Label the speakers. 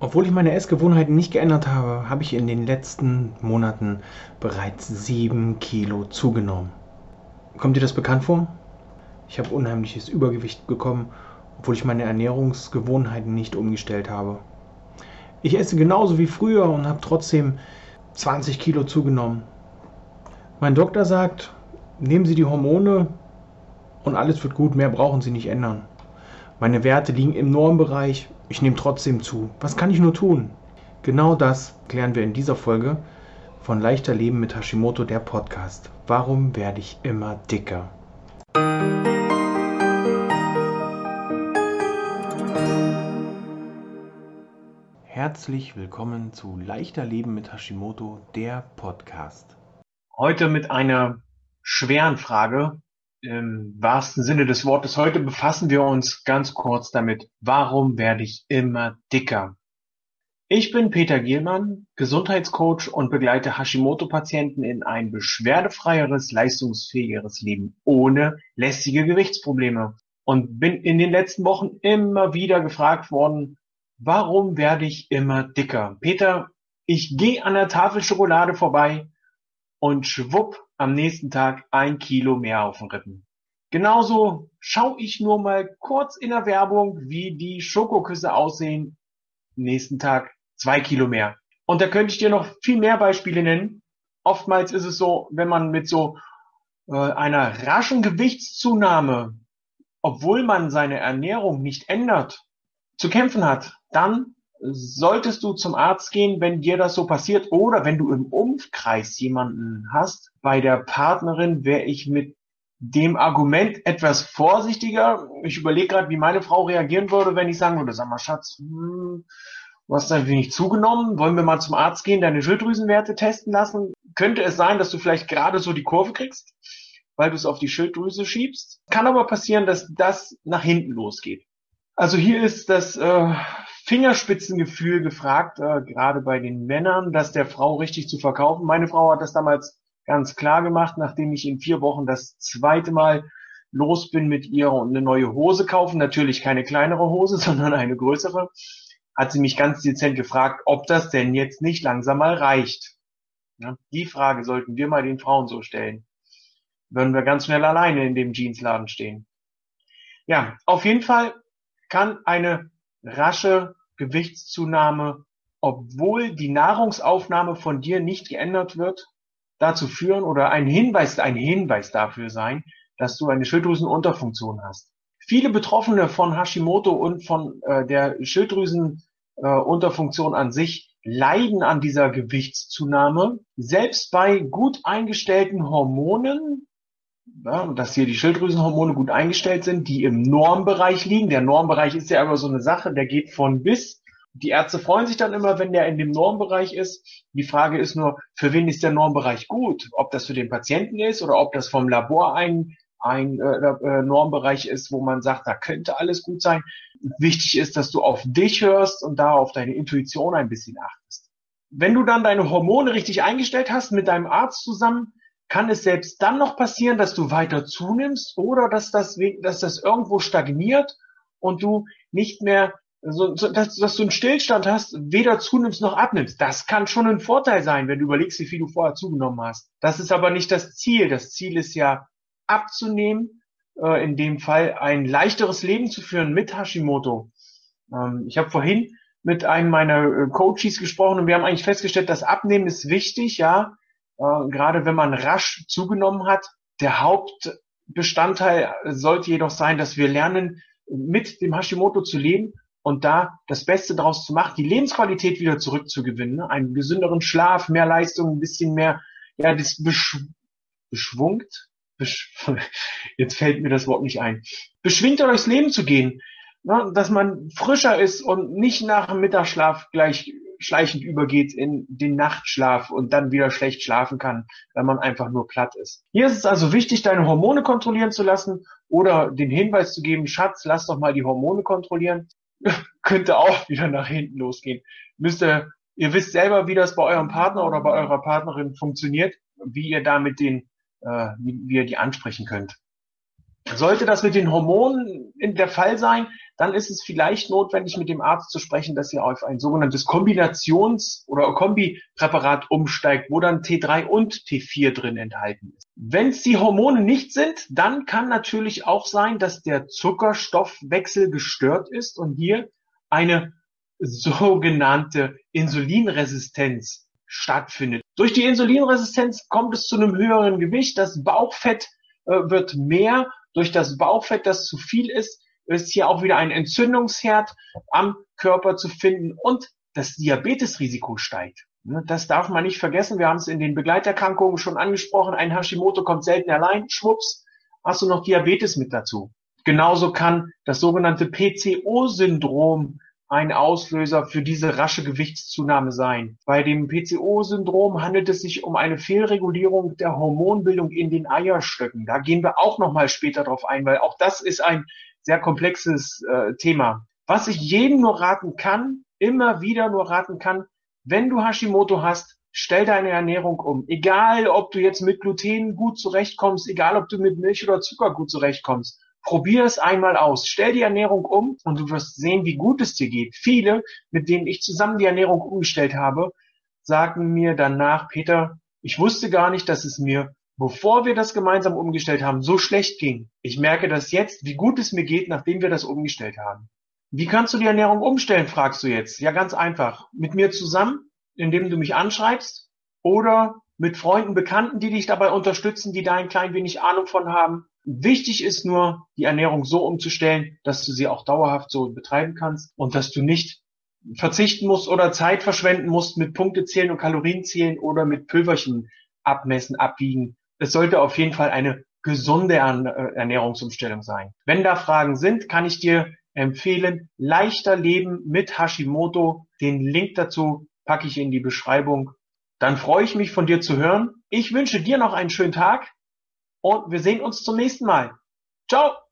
Speaker 1: Obwohl ich meine Essgewohnheiten nicht geändert habe, habe ich in den letzten Monaten bereits sieben Kilo zugenommen. Kommt dir das bekannt vor? Ich habe unheimliches Übergewicht bekommen, obwohl ich meine Ernährungsgewohnheiten nicht umgestellt habe. Ich esse genauso wie früher und habe trotzdem 20 Kilo zugenommen. Mein Doktor sagt, nehmen Sie die Hormone und alles wird gut, mehr brauchen Sie nicht ändern. Meine Werte liegen im Normbereich, ich nehme trotzdem zu. Was kann ich nur tun? Genau das klären wir in dieser Folge von Leichter Leben mit Hashimoto, der Podcast. Warum werde ich immer dicker? Herzlich willkommen zu Leichter Leben mit Hashimoto, der Podcast.
Speaker 2: Heute mit einer schweren Frage, im wahrsten Sinne des Wortes. Heute befassen wir uns ganz kurz damit, warum werde ich immer dicker? Ich bin Peter Gielmann, Gesundheitscoach und begleite Hashimoto-Patienten in ein beschwerdefreieres, leistungsfähigeres Leben ohne lästige Gewichtsprobleme und bin in den letzten Wochen immer wieder gefragt worden, warum werde ich immer dicker? Peter, ich gehe an der Tafel Schokolade vorbei und schwupp am nächsten Tag ein Kilo mehr auf den Rippen. Genauso schaue ich nur mal kurz in der Werbung, wie die Schokoküsse aussehen. Nächsten Tag zwei Kilo mehr. Und da könnte ich dir noch viel mehr Beispiele nennen. Oftmals ist es so, wenn man mit so äh, einer raschen Gewichtszunahme, obwohl man seine Ernährung nicht ändert, zu kämpfen hat, dann solltest du zum Arzt gehen, wenn dir das so passiert oder wenn du im Umkreis jemanden hast. Bei der Partnerin wäre ich mit dem Argument etwas vorsichtiger. Ich überlege gerade, wie meine Frau reagieren würde, wenn ich sagen würde, sag mal, Schatz, hm, du hast ein wenig zugenommen, wollen wir mal zum Arzt gehen, deine Schilddrüsenwerte testen lassen? Könnte es sein, dass du vielleicht gerade so die Kurve kriegst, weil du es auf die Schilddrüse schiebst? Kann aber passieren, dass das nach hinten losgeht. Also hier ist das äh, Fingerspitzengefühl gefragt, äh, gerade bei den Männern, das der Frau richtig zu verkaufen. Meine Frau hat das damals ganz klar gemacht, nachdem ich in vier Wochen das zweite Mal los bin mit ihr und eine neue Hose kaufen, natürlich keine kleinere Hose, sondern eine größere, hat sie mich ganz dezent gefragt, ob das denn jetzt nicht langsam mal reicht. Ja, die Frage sollten wir mal den Frauen so stellen. Würden wir ganz schnell alleine in dem Jeansladen stehen. Ja, auf jeden Fall kann eine rasche Gewichtszunahme, obwohl die Nahrungsaufnahme von dir nicht geändert wird, dazu führen oder ein Hinweis, ein Hinweis dafür sein, dass du eine Schilddrüsenunterfunktion hast. Viele Betroffene von Hashimoto und von äh, der Schilddrüsenunterfunktion äh, an sich leiden an dieser Gewichtszunahme. Selbst bei gut eingestellten Hormonen, ja, dass hier die Schilddrüsenhormone gut eingestellt sind, die im Normbereich liegen. Der Normbereich ist ja aber so eine Sache, der geht von bis. Die Ärzte freuen sich dann immer, wenn der in dem Normbereich ist. Die Frage ist nur, für wen ist der Normbereich gut? Ob das für den Patienten ist oder ob das vom Labor ein, ein äh, äh Normbereich ist, wo man sagt, da könnte alles gut sein. Wichtig ist, dass du auf dich hörst und da auf deine Intuition ein bisschen achtest. Wenn du dann deine Hormone richtig eingestellt hast mit deinem Arzt zusammen, kann es selbst dann noch passieren, dass du weiter zunimmst oder dass das, dass das irgendwo stagniert und du nicht mehr, so, so, dass, dass du einen Stillstand hast, weder zunimmst noch abnimmst. Das kann schon ein Vorteil sein, wenn du überlegst, wie viel du vorher zugenommen hast. Das ist aber nicht das Ziel. Das Ziel ist ja abzunehmen, äh, in dem Fall ein leichteres Leben zu führen mit Hashimoto. Ähm, ich habe vorhin mit einem meiner äh, Coaches gesprochen und wir haben eigentlich festgestellt, dass Abnehmen ist wichtig, ja, äh, gerade wenn man rasch zugenommen hat. Der Hauptbestandteil sollte jedoch sein, dass wir lernen, mit dem Hashimoto zu leben und da das Beste daraus zu machen, die Lebensqualität wieder zurückzugewinnen, ne? einen gesünderen Schlaf, mehr Leistung, ein bisschen mehr, ja, das besch beschwungt, besch jetzt fällt mir das Wort nicht ein, beschwingt durchs Leben zu gehen, ne? dass man frischer ist und nicht nach dem Mittagsschlaf gleich schleichend übergeht in den Nachtschlaf und dann wieder schlecht schlafen kann, weil man einfach nur platt ist. Hier ist es also wichtig, deine Hormone kontrollieren zu lassen oder den Hinweis zu geben, Schatz, lass doch mal die Hormone kontrollieren. Könnte auch wieder nach hinten losgehen. Müsst ihr, wisst selber, wie das bei eurem Partner oder bei eurer Partnerin funktioniert, wie ihr da mit den, äh, wie ihr die ansprechen könnt. Sollte das mit den Hormonen in der Fall sein, dann ist es vielleicht notwendig, mit dem Arzt zu sprechen, dass ihr auf ein sogenanntes Kombinations- oder Kombipräparat umsteigt, wo dann T3 und T4 drin enthalten ist. Wenn es die Hormone nicht sind, dann kann natürlich auch sein, dass der Zuckerstoffwechsel gestört ist und hier eine sogenannte Insulinresistenz stattfindet. Durch die Insulinresistenz kommt es zu einem höheren Gewicht, das Bauchfett äh, wird mehr, durch das Bauchfett, das zu viel ist, ist hier auch wieder ein Entzündungsherd am Körper zu finden und das Diabetesrisiko steigt. Ne, das darf man nicht vergessen. Wir haben es in den Begleiterkrankungen schon angesprochen. Ein Hashimoto kommt selten allein. Schwupps, hast du noch Diabetes mit dazu. Genauso kann das sogenannte PCO-Syndrom ein Auslöser für diese rasche Gewichtszunahme sein. Bei dem PCO-Syndrom handelt es sich um eine Fehlregulierung der Hormonbildung in den Eierstöcken. Da gehen wir auch noch mal später drauf ein, weil auch das ist ein sehr komplexes äh, Thema. Was ich jedem nur raten kann, immer wieder nur raten kann, wenn du Hashimoto hast, stell deine Ernährung um. Egal, ob du jetzt mit Gluten gut zurechtkommst, egal, ob du mit Milch oder Zucker gut zurechtkommst. Probier es einmal aus. Stell die Ernährung um und du wirst sehen, wie gut es dir geht. Viele, mit denen ich zusammen die Ernährung umgestellt habe, sagen mir danach, Peter, ich wusste gar nicht, dass es mir bevor wir das gemeinsam umgestellt haben, so schlecht ging. Ich merke das jetzt, wie gut es mir geht, nachdem wir das umgestellt haben. Wie kannst du die Ernährung umstellen, fragst du jetzt. Ja, ganz einfach. Mit mir zusammen, indem du mich anschreibst oder mit Freunden, Bekannten, die dich dabei unterstützen, die da ein klein wenig Ahnung von haben. Wichtig ist nur, die Ernährung so umzustellen, dass du sie auch dauerhaft so betreiben kannst und dass du nicht verzichten musst oder Zeit verschwenden musst mit Punkte zählen und Kalorien zählen oder mit Pülverchen abmessen, abwiegen es sollte auf jeden Fall eine gesunde äh, Ernährungsumstellung sein. Wenn da Fragen sind, kann ich dir empfehlen, leichter leben mit Hashimoto. Den Link dazu packe ich in die Beschreibung. Dann freue ich mich von dir zu hören. Ich wünsche dir noch einen schönen Tag und wir sehen uns zum nächsten Mal. Ciao!